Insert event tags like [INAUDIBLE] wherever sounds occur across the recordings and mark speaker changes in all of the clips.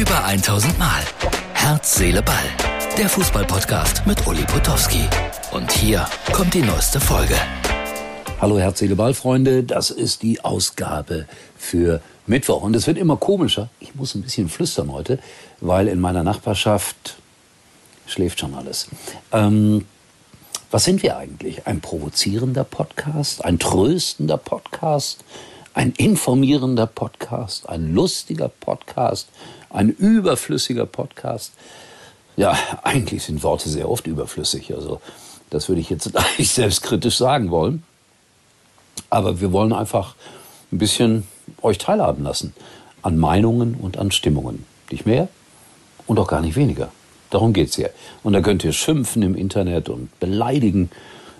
Speaker 1: Über 1000 Mal. Herz, Seele, Ball. Der Fußballpodcast mit Uli Potowski. Und hier kommt die neueste Folge.
Speaker 2: Hallo Herz, Seele, Ball, Freunde. Das ist die Ausgabe für Mittwoch. Und es wird immer komischer. Ich muss ein bisschen flüstern heute, weil in meiner Nachbarschaft schläft schon alles. Ähm, was sind wir eigentlich? Ein provozierender Podcast? Ein tröstender Podcast? Ein informierender Podcast? Ein lustiger Podcast? Ein überflüssiger Podcast? Ja, eigentlich sind Worte sehr oft überflüssig. Also, das würde ich jetzt [LAUGHS] nicht selbstkritisch sagen wollen. Aber wir wollen einfach ein bisschen euch teilhaben lassen an Meinungen und an Stimmungen. Nicht mehr und auch gar nicht weniger. Darum geht's hier. Und da könnt ihr schimpfen im Internet und beleidigen.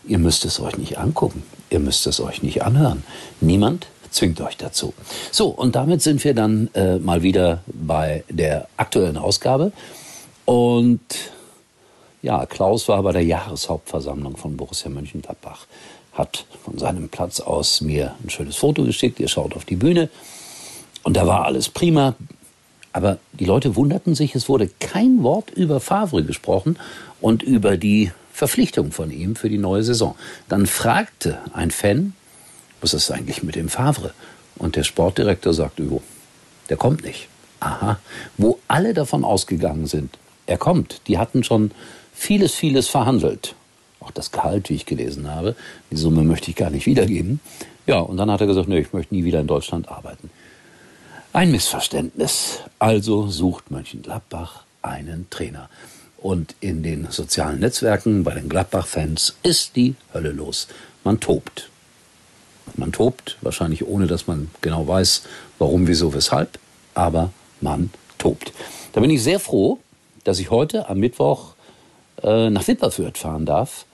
Speaker 2: Ihr müsst es euch nicht angucken. Ihr müsst es euch nicht anhören. Niemand zwingt euch dazu. So, und damit sind wir dann äh, mal wieder bei der aktuellen Ausgabe. Und ja, Klaus war bei der Jahreshauptversammlung von Borussia Mönchengladbach, hat von seinem Platz aus mir ein schönes Foto geschickt. Ihr schaut auf die Bühne. Und da war alles prima. Aber die Leute wunderten sich, es wurde kein Wort über Favre gesprochen und über die Verpflichtung von ihm für die neue Saison. Dann fragte ein Fan, was ist eigentlich mit dem Favre? Und der Sportdirektor sagte, jo, der kommt nicht. Aha, wo alle davon ausgegangen sind, er kommt. Die hatten schon vieles, vieles verhandelt. Auch das Gehalt, wie ich gelesen habe. Die Summe möchte ich gar nicht wiedergeben. Ja, und dann hat er gesagt, nee, ich möchte nie wieder in Deutschland arbeiten. Ein Missverständnis. Also sucht Mönchengladbach einen Trainer. Und in den sozialen Netzwerken bei den Gladbach-Fans ist die Hölle los. Man tobt. Man tobt, wahrscheinlich ohne dass man genau weiß, warum, wieso, weshalb, aber man tobt. Da bin ich sehr froh, dass ich heute am Mittwoch äh, nach Wipperfürth fahren darf.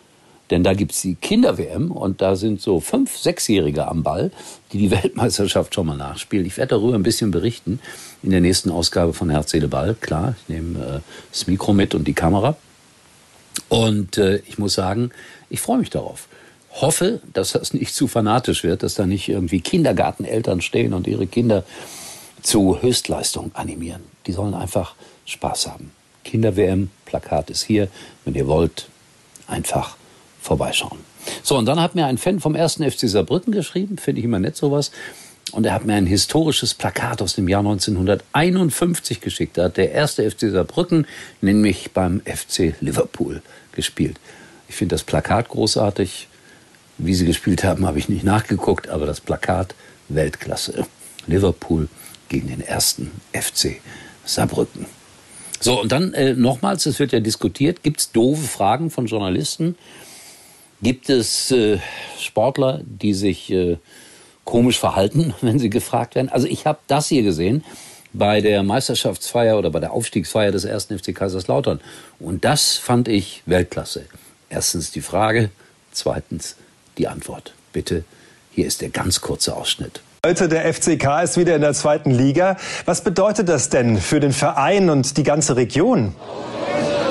Speaker 2: Denn da gibt's die Kinder-WM und da sind so fünf, sechsjährige am Ball, die die Weltmeisterschaft schon mal nachspielen. Ich werde darüber ein bisschen berichten in der nächsten Ausgabe von Herz, Seele, Ball. Klar, ich nehme äh, das Mikro mit und die Kamera. Und äh, ich muss sagen, ich freue mich darauf hoffe, dass das nicht zu fanatisch wird, dass da nicht irgendwie Kindergarteneltern stehen und ihre Kinder zu Höchstleistung animieren. Die sollen einfach Spaß haben. Kinder-WM, Plakat ist hier. Wenn ihr wollt, einfach vorbeischauen. So, und dann hat mir ein Fan vom ersten FC Saarbrücken geschrieben, finde ich immer nett sowas. Und er hat mir ein historisches Plakat aus dem Jahr 1951 geschickt. Da hat der erste FC Saarbrücken nämlich beim FC Liverpool gespielt. Ich finde das Plakat großartig. Wie sie gespielt haben, habe ich nicht nachgeguckt, aber das Plakat Weltklasse. Liverpool gegen den ersten FC Saarbrücken. So, und dann äh, nochmals, es wird ja diskutiert, gibt es doofe Fragen von Journalisten? Gibt es äh, Sportler, die sich äh, komisch verhalten, [LAUGHS] wenn sie gefragt werden? Also ich habe das hier gesehen bei der Meisterschaftsfeier oder bei der Aufstiegsfeier des ersten FC Kaiserslautern. Und das fand ich Weltklasse. Erstens die Frage, zweitens die Antwort. Bitte, hier ist der ganz kurze Ausschnitt.
Speaker 3: Heute der FCK ist wieder in der zweiten Liga. Was bedeutet das denn für den Verein und die ganze Region?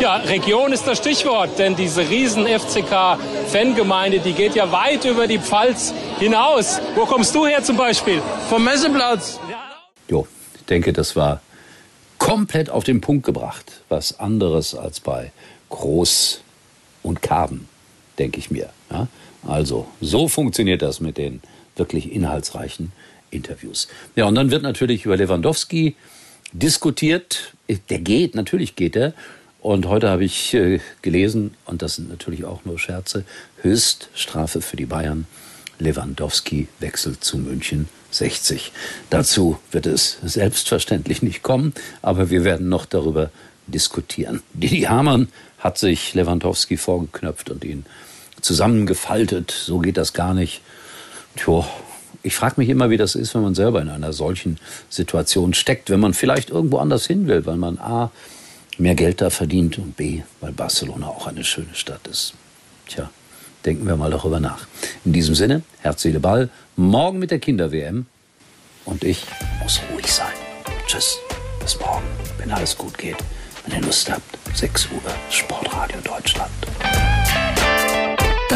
Speaker 4: Ja, Region ist das Stichwort, denn diese riesen FCK-Fangemeinde, die geht ja weit über die Pfalz hinaus. Wo kommst du her zum Beispiel?
Speaker 5: Vom Messeplatz.
Speaker 2: Jo, ich denke, das war komplett auf den Punkt gebracht. Was anderes als bei Groß und Karben, denke ich mir. Ja? Also, so funktioniert das mit den wirklich inhaltsreichen Interviews. Ja, und dann wird natürlich über Lewandowski diskutiert. Der geht, natürlich geht er. Und heute habe ich äh, gelesen, und das sind natürlich auch nur Scherze, Höchststrafe für die Bayern. Lewandowski wechselt zu München 60. Dazu wird es selbstverständlich nicht kommen, aber wir werden noch darüber diskutieren. Didi Hamann hat sich Lewandowski vorgeknöpft und ihn zusammengefaltet. So geht das gar nicht. Tja, ich frage mich immer, wie das ist, wenn man selber in einer solchen Situation steckt, wenn man vielleicht irgendwo anders hin will, weil man A, mehr Geld da verdient und B, weil Barcelona auch eine schöne Stadt ist. Tja, denken wir mal darüber nach. In diesem Sinne, Herz, Seele, Ball, morgen mit der Kinder-WM und ich muss ruhig sein. Tschüss, bis morgen, wenn alles gut geht. Wenn ihr Lust habt, 6 Uhr, Sportradio Deutschland.